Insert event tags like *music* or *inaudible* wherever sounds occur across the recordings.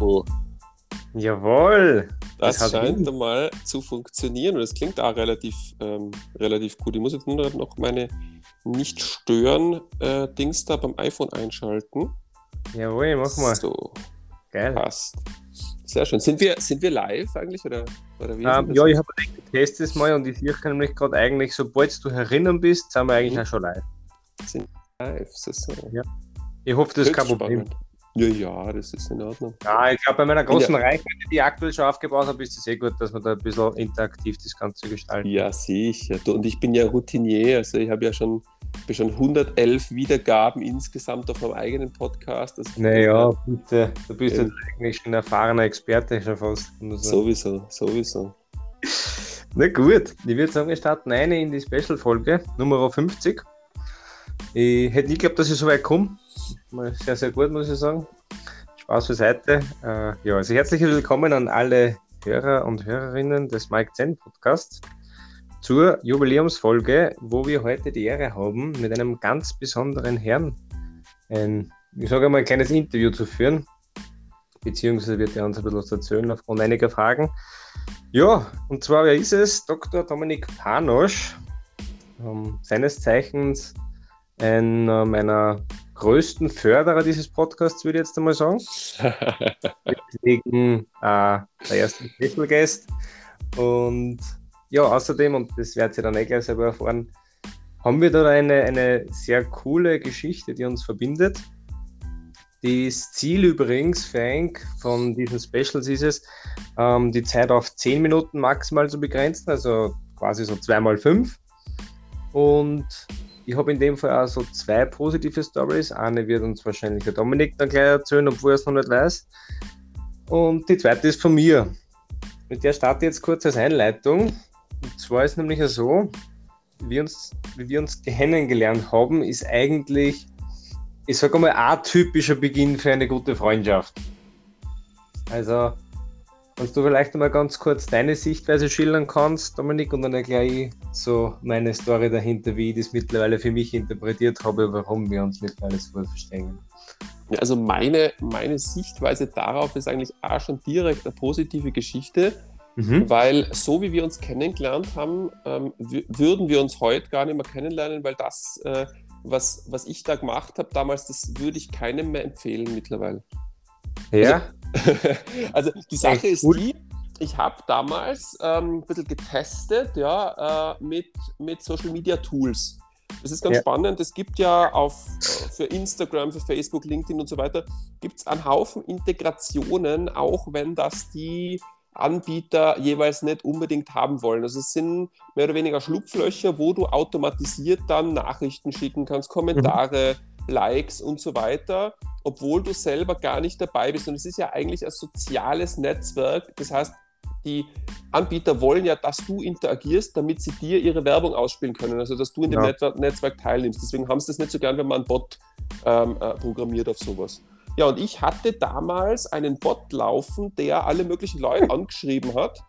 Oh, Jawohl. das, hat scheint Sinn. einmal zu funktionieren und es klingt auch relativ, ähm, relativ gut. Ich muss jetzt nur noch meine Nicht-Stören-Dings da beim iPhone einschalten. Jawohl, mach mal. So, Geil. passt. Sehr schön. Sind wir, sind wir live eigentlich oder, oder wie? ist Ähm, das? ja, ich habe getestet das mal und ich sehe nämlich gerade eigentlich, sobald du herinnen bist, sind wir eigentlich Mhm. auch schon live. live. So, so. Ich hoffe, das ist kein Problem. spannend. Ja, ja, das ist in Ordnung. Ja, ich glaube, bei meiner großen Ja. Reichweite, die ich aktuell schon aufgebaut habe, ist es eh gut, dass man da ein bisschen interaktiv das Ganze gestalten. Ja, sicher. Du, und ich bin ja Routinier, also ich habe ja schon, schon 111 Wiedergaben insgesamt auf meinem eigenen Podcast. Also Naja, bitte. Du bist Ja. jetzt eigentlich schon ein erfahrener Experte schon fast. Sowieso, sowieso. Na gut, ich würde sagen, wir starten eine in die Special-Folge, Nummer 50. Ich hätte nie geglaubt, dass ich so weit komme. Sehr, sehr gut, muss ich sagen. Spaß beiseite. Äh, ja, also herzlich willkommen an alle Hörer und Hörerinnen des Mike Zen Podcasts zur Jubiläumsfolge, wo wir heute die Ehre haben, mit einem ganz besonderen Herrn ein, ich sage mal, ein kleines Interview zu führen. Beziehungsweise wird er uns ein bisschen was erzählen aufgrund einiger Fragen. Ja, und zwar, wer ist es? Dr. Dominik Panosch, ähm, seines Zeichens einer meiner größten Förderer dieses Podcasts, würde ich jetzt einmal sagen. *laughs* Deswegen äh, der erste Special Guest. Und ja, außerdem, und das werdet ihr dann eh gleich selber erfahren, haben wir da eine, eine sehr coole Geschichte, die uns verbindet. Das Ziel übrigens, Frank, von diesen Specials ist es, ähm, die Zeit auf 10 Minuten maximal zu begrenzen, also quasi so 2x5. Und ich habe in dem Fall auch so zwei positive Stories. Eine wird uns wahrscheinlich der Dominik dann gleich erzählen, obwohl er es noch nicht weiß. Und die zweite ist von mir. Mit der starte ich jetzt kurz als Einleitung. Und zwar ist nämlich so, wie uns, wie wir uns kennengelernt haben, ist eigentlich, ich sage mal, atypischer Beginn für eine gute Freundschaft. Also, Kannst du vielleicht einmal ganz kurz deine Sichtweise schildern kannst, Dominik, und dann erkläre ich so meine Story dahinter, wie ich das mittlerweile für mich interpretiert habe, warum wir uns mittlerweile so verstehen. Ja, also meine, meine Sichtweise darauf ist eigentlich auch schon direkt eine positive Geschichte, Mhm. weil so wie wir uns kennengelernt haben, ähm, wü- würden wir uns heute gar nicht mehr kennenlernen, weil das, äh, was, was ich da gemacht habe damals, das würde ich keinem mehr empfehlen mittlerweile. Ja, also *laughs* die Sache ist die, ich habe damals ähm, ein bisschen getestet ja, äh, mit, mit Social Media Tools. Das ist ganz Ja. spannend. Es gibt ja auf, für Instagram, für Facebook, LinkedIn und so weiter, gibt es einen Haufen Integrationen, auch wenn das die Anbieter jeweils nicht unbedingt haben wollen. Also es sind mehr oder weniger Schlupflöcher, wo du automatisiert dann Nachrichten schicken kannst, Kommentare, Likes und so weiter, obwohl du selber gar nicht dabei bist. Und es ist ja eigentlich ein soziales Netzwerk. Das heißt, die Anbieter wollen ja, dass du interagierst, damit sie dir ihre Werbung ausspielen können. Also, dass du in dem Ja. Netzwerk, Netzwerk teilnimmst. Deswegen haben sie das nicht so gern, wenn man einen Bot ähm, äh, programmiert auf sowas. Ja, und ich hatte damals einen Bot laufen, der alle möglichen Leute angeschrieben hat,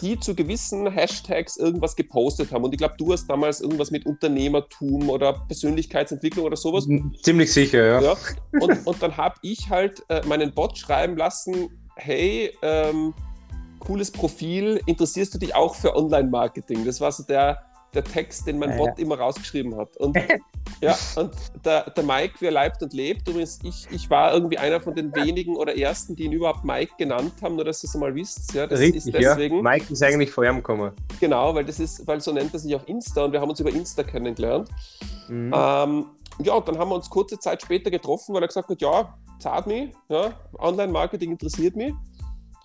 die zu gewissen Hashtags irgendwas gepostet haben. Und ich glaube, du hast damals irgendwas mit Unternehmertum oder Persönlichkeitsentwicklung oder sowas. ziemlich sicher, ja. Ja. Und, und dann habe ich halt äh, meinen Bot schreiben lassen, hey, ähm, cooles Profil, interessierst du dich auch für Online-Marketing? Das war so der, der Text, den mein Ja, Bot immer rausgeschrieben hat. Und, *laughs* ja, und der, der Mike, wer leibt und lebt, übrigens, ich, ich war irgendwie einer von den wenigen oder ersten, die ihn überhaupt Mike genannt haben, nur dass ihr es mal wisst. Ja, das Richtig, ist deswegen, ja. Mike ist eigentlich vor ihm gekommen. genau, weil das ist, weil so nennt er sich auf Insta und wir haben uns über Insta kennengelernt. Mhm. Ähm, ja, und dann haben wir uns kurze Zeit später getroffen, weil er gesagt hat, ja, zahlt mich, ja, Online-Marketing interessiert mich.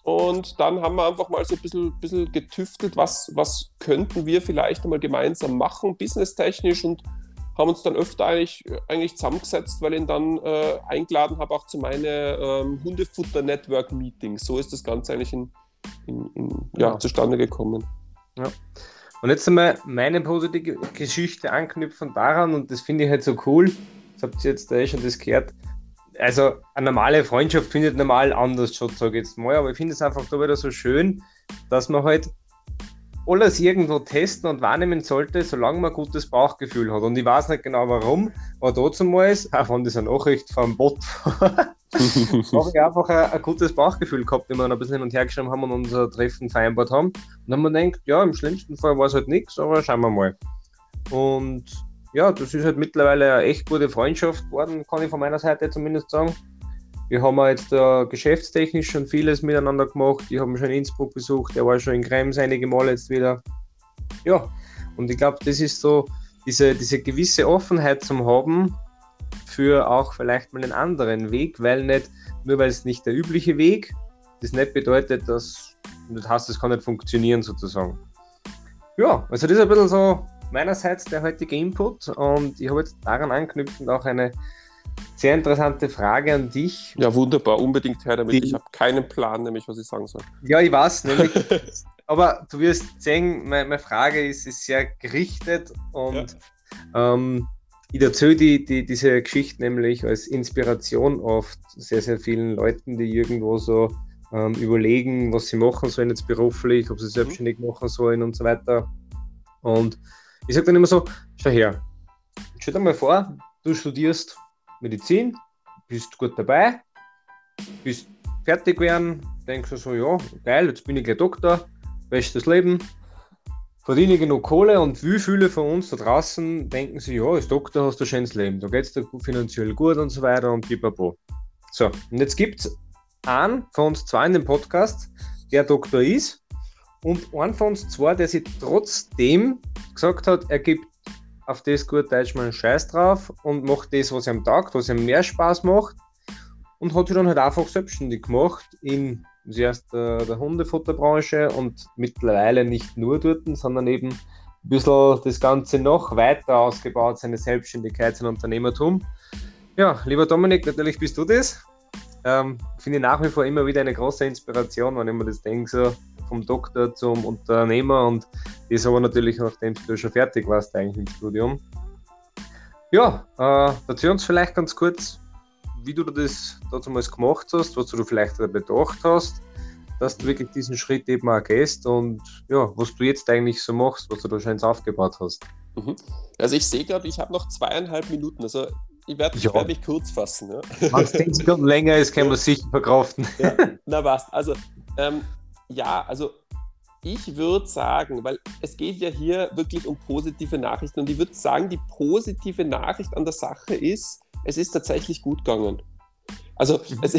Und dann haben wir einfach mal so ein bisschen, bisschen getüftelt, was, was könnten wir vielleicht einmal gemeinsam machen, businesstechnisch und haben uns dann öfter eigentlich, eigentlich zusammengesetzt, weil ich ihn dann äh, eingeladen habe, auch zu meinen ähm, Hundefutter-Network-Meetings. So ist das Ganze eigentlich in, in, in, ja, Ja. zustande gekommen. Und jetzt einmal meine positive Geschichte anknüpfen daran, und das finde ich halt so cool. Das habt ihr jetzt eh schon das gehört. Also, eine normale Freundschaft findet normal anders statt, sage ich jetzt mal, aber ich finde es einfach da wieder so schön, dass man halt alles irgendwo testen und wahrnehmen sollte, solange man ein gutes Bauchgefühl hat. Und ich weiß nicht genau warum, aber dazu mal ist, auch wenn das eine Nachricht vom Bot *laughs* habe ich einfach ein, ein, gutes Bauchgefühl gehabt, wenn wir ein bisschen hin und her geschrieben haben und unser Treffen vereinbart haben. Und dann haben wir gedacht, ja, im schlimmsten Fall war es halt nichts, aber schauen wir mal. Und ja, das ist halt mittlerweile eine echt gute Freundschaft geworden, kann ich von meiner Seite zumindest sagen. Wir haben jetzt uh, geschäftstechnisch schon vieles miteinander gemacht. Ich habe schon in Innsbruck besucht, er war schon in Krems einige Mal jetzt wieder. Ja, und ich glaube, das ist so diese, diese gewisse Offenheit zum Haben für auch vielleicht mal einen anderen Weg, weil nicht, nur weil es nicht der übliche Weg, das nicht bedeutet, dass das heißt, das kann nicht funktionieren sozusagen. Ja, also das ist ein bisschen so meinerseits der heutige Input und ich habe jetzt daran anknüpfend auch eine sehr interessante Frage an dich. Ja, wunderbar, unbedingt her damit. Die, ich habe keinen Plan, nämlich was ich sagen soll. Ja, ich weiß, nämlich. *laughs* aber du wirst sehen, meine, meine Frage ist, ist, sehr gerichtet und ja. ähm, ich erzähle die, die, diese Geschichte nämlich als Inspiration oft sehr, sehr vielen Leuten, die irgendwo so ähm, überlegen, was sie machen sollen jetzt beruflich, ob sie mhm. selbstständig machen sollen und so weiter. Und ich sage dann immer so, schau her, stell dir mal vor, du studierst Medizin, bist gut dabei, bist fertig werden, denkst du so, ja, geil, jetzt bin ich gleich Doktor, bestes Leben, verdiene genug Kohle und wie viele von uns da draußen denken sich, ja, als Doktor hast du ein schönes Leben, da geht es dir finanziell gut und so weiter und pipapo. So, und jetzt gibt es einen von uns zwei in dem Podcast, der Doktor ist und einen von uns zwei, der sich trotzdem gesagt hat, er gibt auf das gut Deutsch mal einen Scheiß drauf und macht das, was ihm taugt, was ihm mehr Spaß macht und hat sich dann halt einfach selbstständig gemacht in zuerst der, der Hundefutterbranche und mittlerweile nicht nur dort, sondern eben ein bisschen das Ganze noch weiter ausgebaut, seine Selbstständigkeit, sein Unternehmertum. Ja, lieber Dominik, natürlich bist du das. Ähm, Finde ich nach wie vor immer wieder eine große Inspiration, wenn ich mir das denke, so vom Doktor zum Unternehmer und das aber natürlich, nachdem du schon fertig warst eigentlich im Studium. Ja, äh, erzähl uns vielleicht ganz kurz, wie du das damals gemacht hast, was du vielleicht bedacht hast, dass du wirklich diesen Schritt eben auch gehst und ja, was du jetzt eigentlich so machst, was du da schon aufgebaut hast. Mhm. Also ich sehe gerade, ich habe noch zweieinhalb Minuten, also ich werde ja. werd mich kurz fassen. Ja. Wenn es zehn Sekunden länger ist, können wir es sicher verkraften. Ja. *laughs* Na was, also ähm, ja, also ich würde sagen, weil es geht ja hier wirklich um positive Nachrichten und ich würde sagen, die positive Nachricht an der Sache ist, es ist tatsächlich gut gegangen. Also mhm. es,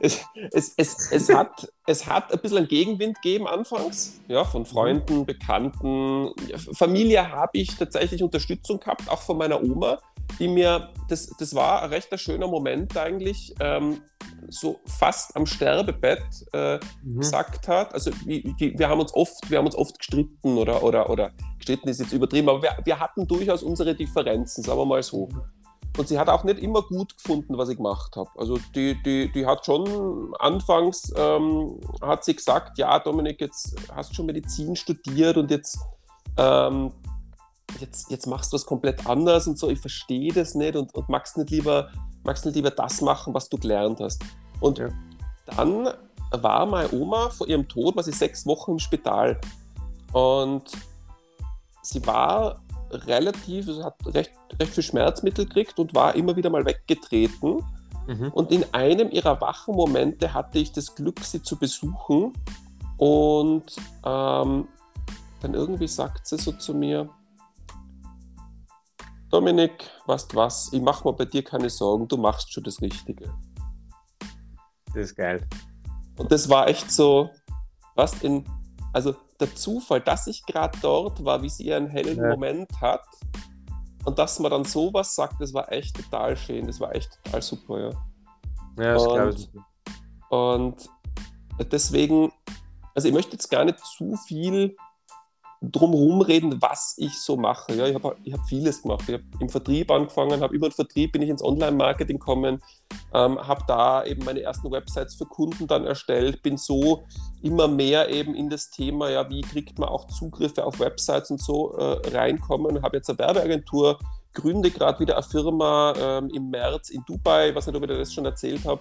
es, es, es, es, hat, es hat ein bisschen einen Gegenwind gegeben anfangs, ja, von Freunden. Bekannten. Familie habe ich tatsächlich Unterstützung gehabt, auch von meiner Oma, die mir, das, das war ein recht schöner Moment eigentlich, ähm, so fast am Sterbebett äh, mhm. gesagt hat. Also wir, wir, haben uns oft, wir haben uns oft gestritten oder, oder, oder gestritten ist jetzt übertrieben, aber wir, wir hatten durchaus unsere Differenzen, sagen wir mal so. Und sie hat auch nicht immer gut gefunden, was ich gemacht habe. Also die, die, die hat schon anfangs, ähm, hat sie gesagt, ja Dominik, jetzt hast du schon Medizin studiert und jetzt, ähm, jetzt, jetzt machst du was komplett anders und so, ich verstehe das nicht und, und magst, nicht lieber, magst nicht lieber das machen, was du gelernt hast. Und ja. dann war meine Oma vor ihrem Tod, war sie sechs Wochen im Spital. Und sie war relativ, also hat recht, recht viel Schmerzmittel gekriegt und war immer wieder mal weggetreten. Mhm. Und in einem ihrer wachen Momente hatte ich das Glück, sie zu besuchen. Und ähm, dann irgendwie sagt sie so zu mir, Dominik, weißt was, ich mache mir bei dir keine Sorgen, du machst schon das Richtige. Das ist geil. Und das war echt so, was in, also der Zufall, dass ich gerade dort war, wie sie einen hellen ja. Moment hat und dass man dann sowas sagt, das war echt total schön, das war echt total super, ja. Ja, das glaube ich. Und deswegen, also ich möchte jetzt gar nicht zu viel drumherum reden, was ich so mache. Ja, ich habe ich hab vieles gemacht. Ich habe im Vertrieb angefangen, habe über den Vertrieb bin ich ins Online-Marketing gekommen, ähm, habe da eben meine ersten Websites für Kunden dann erstellt, bin so immer mehr eben in das Thema, ja, wie kriegt man auch Zugriffe auf Websites und so äh, reinkommen. Habe jetzt eine Werbeagentur, gründe gerade wieder eine Firma ähm, im März in Dubai, ich weiß nicht, ob ich dir das schon erzählt habe.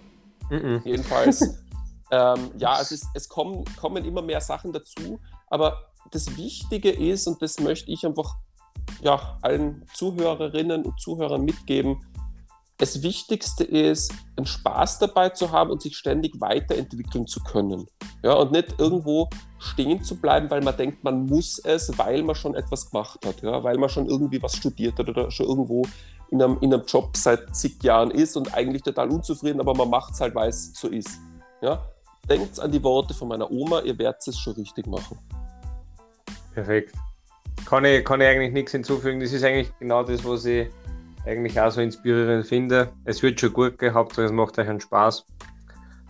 Mm -mm. Jedenfalls. *laughs* ähm, ja, es, ist, es kommen, kommen immer mehr Sachen dazu, aber das Wichtige ist, und das möchte ich einfach ja, allen Zuhörerinnen und Zuhörern mitgeben, das Wichtigste ist, einen Spaß dabei zu haben und sich ständig weiterentwickeln zu können. Ja, und nicht irgendwo stehen zu bleiben, weil man denkt, man muss es, weil man schon etwas gemacht hat, ja, weil man schon irgendwie was studiert hat oder schon irgendwo in einem, in einem Job seit zig Jahren ist und eigentlich total unzufrieden, aber man macht es halt, weil es so ist. Ja? Denkt an die Worte von meiner Oma, ihr werdet es schon richtig machen. Perfekt. Kann ich, kann ich eigentlich nichts hinzufügen. Das ist eigentlich genau das, was ich eigentlich auch so inspirierend finde. Es wird schon gut Hauptsache es macht euch einen Spaß.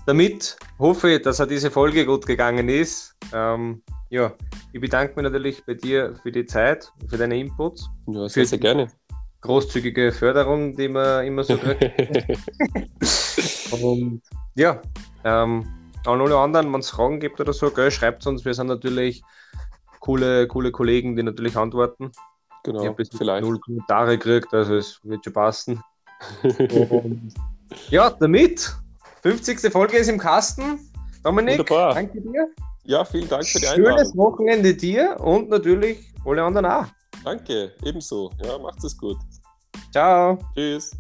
Damit hoffe ich, dass auch diese Folge gut gegangen ist. Ähm, ja, ich bedanke mich natürlich bei dir für die Zeit, für deine Inputs. Ja, sehr, sehr gerne. Großzügige Förderung, die man immer so kriegt. *laughs* Und ja, ähm, an alle anderen, wenn es Fragen gibt oder so, schreibt es uns. Wir sind natürlich coole, coole Kollegen, die natürlich antworten. Genau, ich habe vielleicht null Kommentare gekriegt, also es wird schon passen. *laughs* Ja, damit 50. Folge ist im Kasten. Dominik, Wunderbar. danke dir. Ja, vielen Dank für die Einladung. Schönes Wochenende dir und natürlich alle anderen auch. Danke, ebenso. Ja, macht es gut. Ciao. Tschüss.